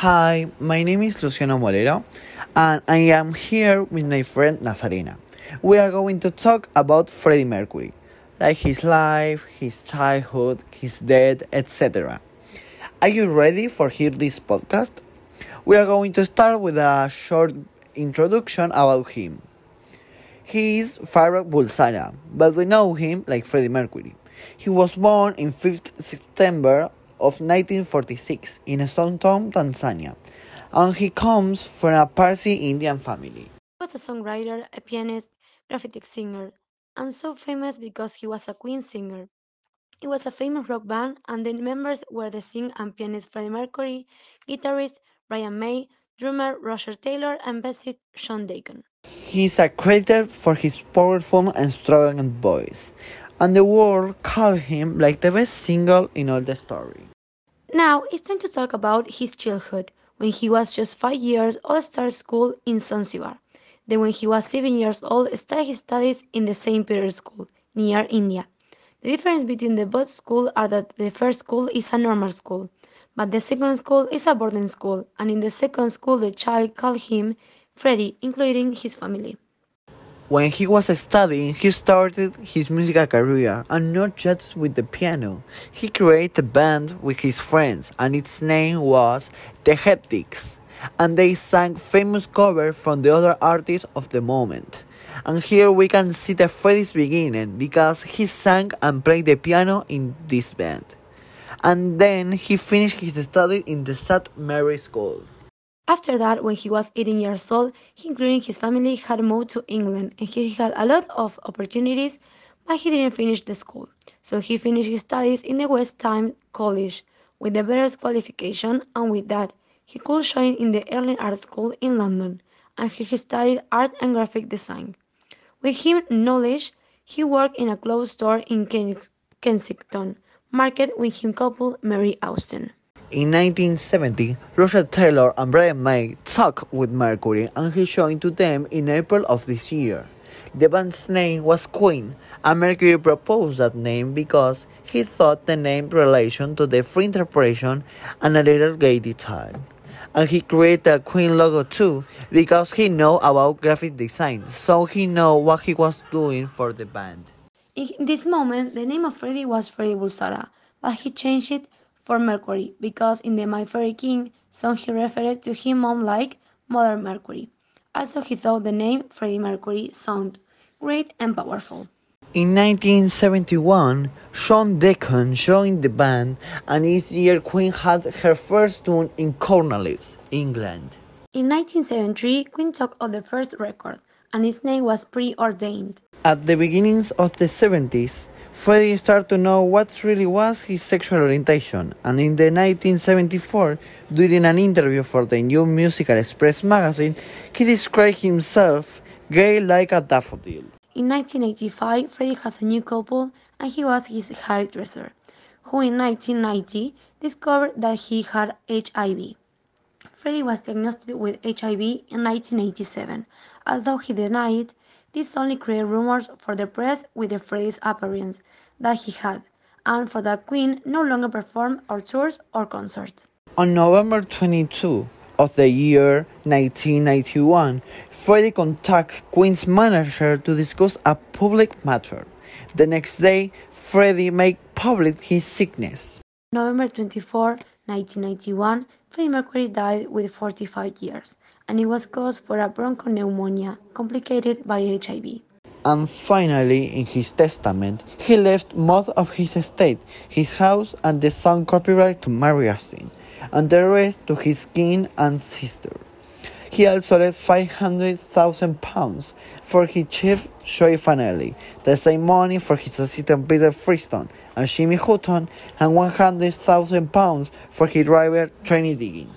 Hi, my name is Luciano Molero, and I am here with my friend Nazarena. We are going to talk about Freddie Mercury, like his life, his childhood, his death, etc. Are you ready for hear this podcast? We are going to start with a short introduction about him. He is Farrokh Bulsara, but we know him like Freddie Mercury. He was born in 5th September of 1946 in Stone Town, Tanzania, and he comes from a Parsi Indian family. He was a songwriter, a pianist, graffiti singer, and so famous because he was a Queen singer. It was a famous rock band, and the members were the singer and pianist Freddie Mercury, guitarist Brian May, drummer Roger Taylor, and bassist Shawn Deacon. He is credited for his powerful and strong voice, and the world called him like the best singer in all the story. Now it's time to talk about his childhood. When he was just five years old, started school in Zanzibar. Then, when he was seven years old, started his studies in the St. Peter's School near India. The difference between the both schools are that the first school is a normal school, but the second school is a boarding school, and in the second school the child called him Freddie, including his family. When he was studying, he started his musical career, and not just with the piano. He created a band with his friends, and its name was The Hectics, and they sang famous covers from the other artists of the moment. And here we can see the Freddie's beginning because he sang and played the piano in this band. And then he finished his study in the St. Mary School. After that, when he was 18 years old, he including his family had moved to England and he had a lot of opportunities, but he didn't finish the school. So he finished his studies in the West Time College with the better qualification and with that, he could join in the Ealing Art School in London and he studied art and graphic design. With him knowledge, he worked in a clothes store in Kensington Market with his couple Mary Austin. In 1970, Roger Taylor and Brian May talked with Mercury and he joined to them in April of this year. The band's name was Queen, and Mercury proposed that name because he thought the name relation to the free interpretation and a little gay detail. And he created a Queen logo too because he know about graphic design, so he know what he was doing for the band. In this moment, the name of Freddie was Freddie Bulsara, but he changed it for Mercury because in the My Fairy King song he referred to him mom like Mother Mercury. Also, he thought the name Freddie Mercury sounded great and powerful. In 1971, Sean Deacon joined the band, and this year Queen had her first tune in Cornwallis, England. In 1973, Queen took out the first record, and its name was Preordained. At the beginnings of the 70s, Freddie started to know what really was his sexual orientation, and in the 1974, during an interview for the New Musical Express magazine, he described himself gay like a daffodil. In 1985, Freddie has a new couple, and he was his hairdresser, who in 1990 discovered that he had HIV. Freddie was diagnosed with HIV in 1987, although he denied this only created rumors for the press with the Freddie's appearance that he had, and for the Queen no longer performed or tours or concerts. On November 22 of the year 1991, Freddie contacted Queen's manager to discuss a public matter. The next day, Freddie made public his sickness. November 24, 1991, Freddie Mercury died with 45 years and it was caused for a bronchopneumonia complicated by HIV. And finally, in his testament, he left most of his estate, his house, and the song copyright to Mary Austin, and the rest to his kin and sister. He also left 500,000 pounds for his chief Joey Fanelli, the same money for his assistant Peter Freestone and Jimmy Hutton, and 100,000 pounds for his driver Trinny Diggins.